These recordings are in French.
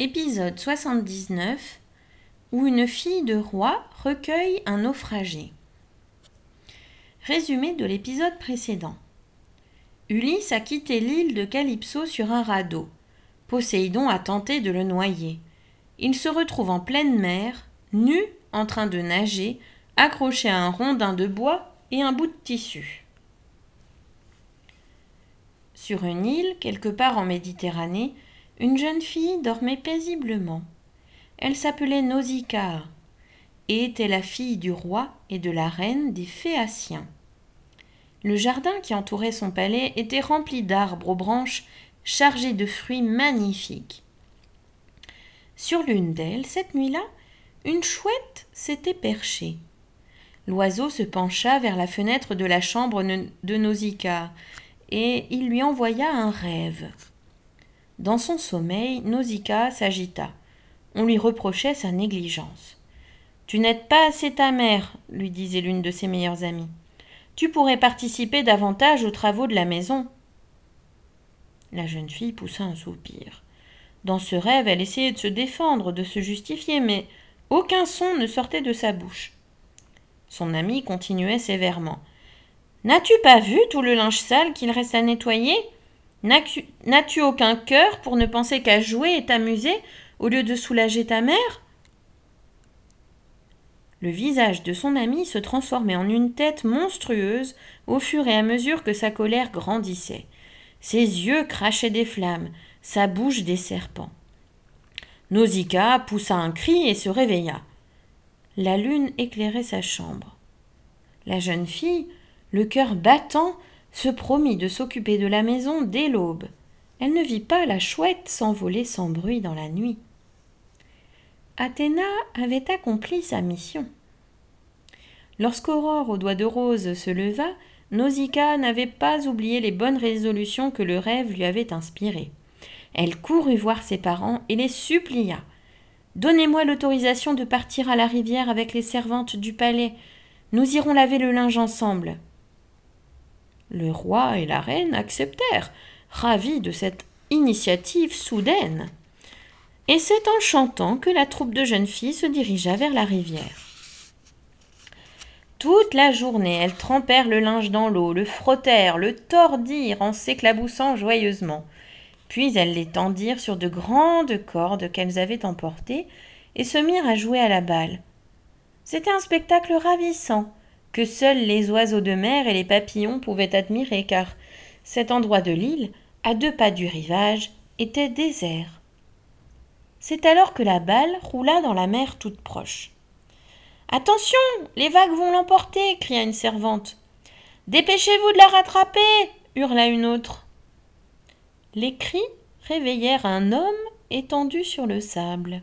Épisode 79 où une fille de roi recueille un naufragé. Résumé de l'épisode précédent. Ulysse a quitté l'île de Calypso sur un radeau. Poséidon a tenté de le noyer. Il se retrouve en pleine mer, nu, en train de nager, accroché à un rondin de bois et un bout de tissu. Sur une île, quelque part en Méditerranée, une jeune fille dormait paisiblement. Elle s'appelait Nausicaa et était la fille du roi et de la reine des Phéaciens. Le jardin qui entourait son palais était rempli d'arbres aux branches chargés de fruits magnifiques. Sur l'une d'elles, cette nuit-là, une chouette s'était perchée. L'oiseau se pencha vers la fenêtre de la chambre de Nausicaa et il lui envoya un rêve. Dans son sommeil, Nausicaa s'agita. On lui reprochait sa négligence. Tu n'aides pas assez ta mère, lui disait l'une de ses meilleures amies. Tu pourrais participer davantage aux travaux de la maison. La jeune fille poussa un soupir. Dans ce rêve, elle essayait de se défendre, de se justifier, mais aucun son ne sortait de sa bouche. Son amie continuait sévèrement. N'as-tu pas vu tout le linge sale qu'il reste à nettoyer? N'as-tu aucun cœur pour ne penser qu'à jouer et t'amuser au lieu de soulager ta mère? Le visage de son ami se transformait en une tête monstrueuse au fur et à mesure que sa colère grandissait. Ses yeux crachaient des flammes, sa bouche des serpents. Nausicaa poussa un cri et se réveilla. La lune éclairait sa chambre. La jeune fille, le cœur battant, se promit de s'occuper de la maison dès l'aube. Elle ne vit pas la chouette s'envoler sans bruit dans la nuit. Athéna avait accompli sa mission. Lorsqu'Aurore aux doigts de rose se leva, Nausicaa n'avait pas oublié les bonnes résolutions que le rêve lui avait inspirées. Elle courut voir ses parents et les supplia. Donnez-moi l'autorisation de partir à la rivière avec les servantes du palais. Nous irons laver le linge ensemble. Le roi et la reine acceptèrent, ravis de cette initiative soudaine. Et c'est en chantant que la troupe de jeunes filles se dirigea vers la rivière. Toute la journée, elles trempèrent le linge dans l'eau, le frottèrent, le tordirent en s'éclaboussant joyeusement. Puis elles l'étendirent sur de grandes cordes qu'elles avaient emportées et se mirent à jouer à la balle. C'était un spectacle ravissant que seuls les oiseaux de mer et les papillons pouvaient admirer, car cet endroit de l'île, à deux pas du rivage, était désert. C'est alors que la balle roula dans la mer toute proche. Attention, les vagues vont l'emporter, cria une servante. Dépêchez-vous de la rattraper, hurla une autre. Les cris réveillèrent un homme étendu sur le sable.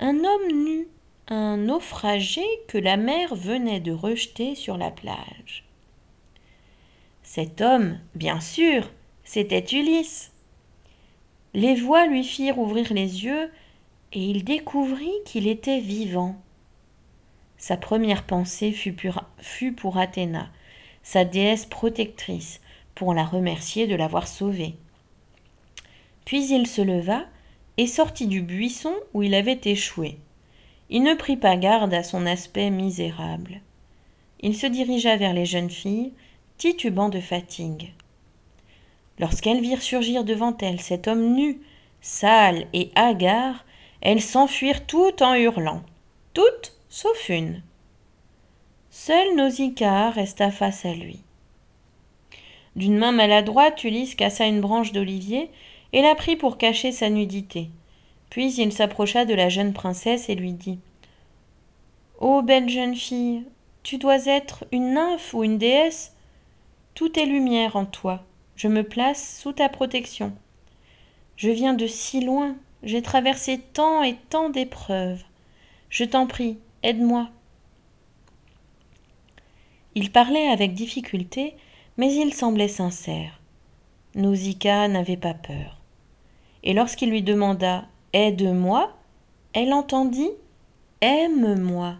Un homme nu, un naufragé que la mer venait de rejeter sur la plage. Cet homme, bien sûr, c'était Ulysse. Les voix lui firent ouvrir les yeux et il découvrit qu'il était vivant. Sa première pensée fut pour, fut pour Athéna, sa déesse protectrice, pour la remercier de l'avoir sauvé. Puis il se leva et sortit du buisson où il avait échoué. Il ne prit pas garde à son aspect misérable. Il se dirigea vers les jeunes filles, titubant de fatigue. Lorsqu'elles virent surgir devant elles cet homme nu, sale et hagard, elles s'enfuirent toutes en hurlant, toutes sauf une. Seule Nausicaa resta face à lui. D'une main maladroite, Ulysse cassa une branche d'olivier et la prit pour cacher sa nudité. Puis il s'approcha de la jeune princesse et lui dit Ô belle jeune fille, tu dois être une nymphe ou une déesse. Tout est lumière en toi. Je me place sous ta protection. Je viens de si loin, j'ai traversé tant et tant d'épreuves. Je t'en prie, aide-moi. Il parlait avec difficulté, mais il semblait sincère. Nausicaa n'avait pas peur. Et lorsqu'il lui demanda Aide-moi, elle entendit Aime-moi.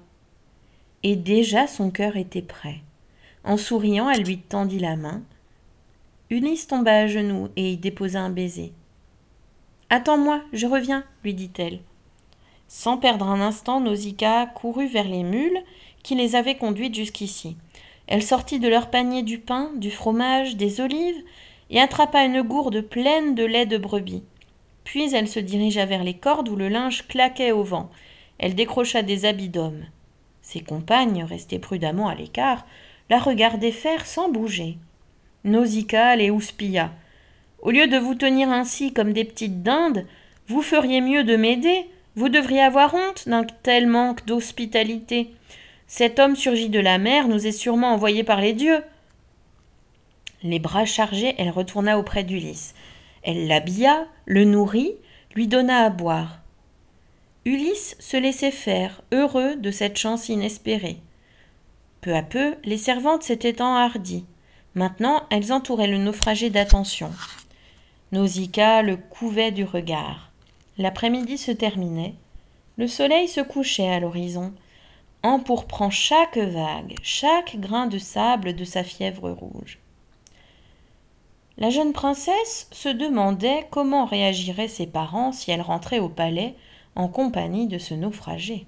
Et déjà son cœur était prêt. En souriant, elle lui tendit la main. Ulysse tomba à genoux et y déposa un baiser. Attends-moi, je reviens, lui dit-elle. Sans perdre un instant, Nausicaa courut vers les mules qui les avaient conduites jusqu'ici. Elle sortit de leur panier du pain, du fromage, des olives, et attrapa une gourde pleine de lait de brebis. Puis elle se dirigea vers les cordes où le linge claquait au vent. Elle décrocha des habits d'homme. Ses compagnes, restées prudemment à l'écart, la regardaient faire sans bouger. Nausicaa les houspilla. Au lieu de vous tenir ainsi comme des petites dindes, vous feriez mieux de m'aider. Vous devriez avoir honte d'un tel manque d'hospitalité. Cet homme surgit de la mer nous est sûrement envoyé par les dieux. Les bras chargés, elle retourna auprès d'Ulysse. Elle l'habilla, le nourrit, lui donna à boire. Ulysse se laissait faire, heureux de cette chance inespérée. Peu à peu, les servantes s'étaient enhardies. Maintenant, elles entouraient le naufragé d'attention. Nausicaa le couvait du regard. L'après-midi se terminait. Le soleil se couchait à l'horizon, empourprant chaque vague, chaque grain de sable de sa fièvre rouge. La jeune princesse se demandait comment réagiraient ses parents si elle rentrait au palais en compagnie de ce naufragé.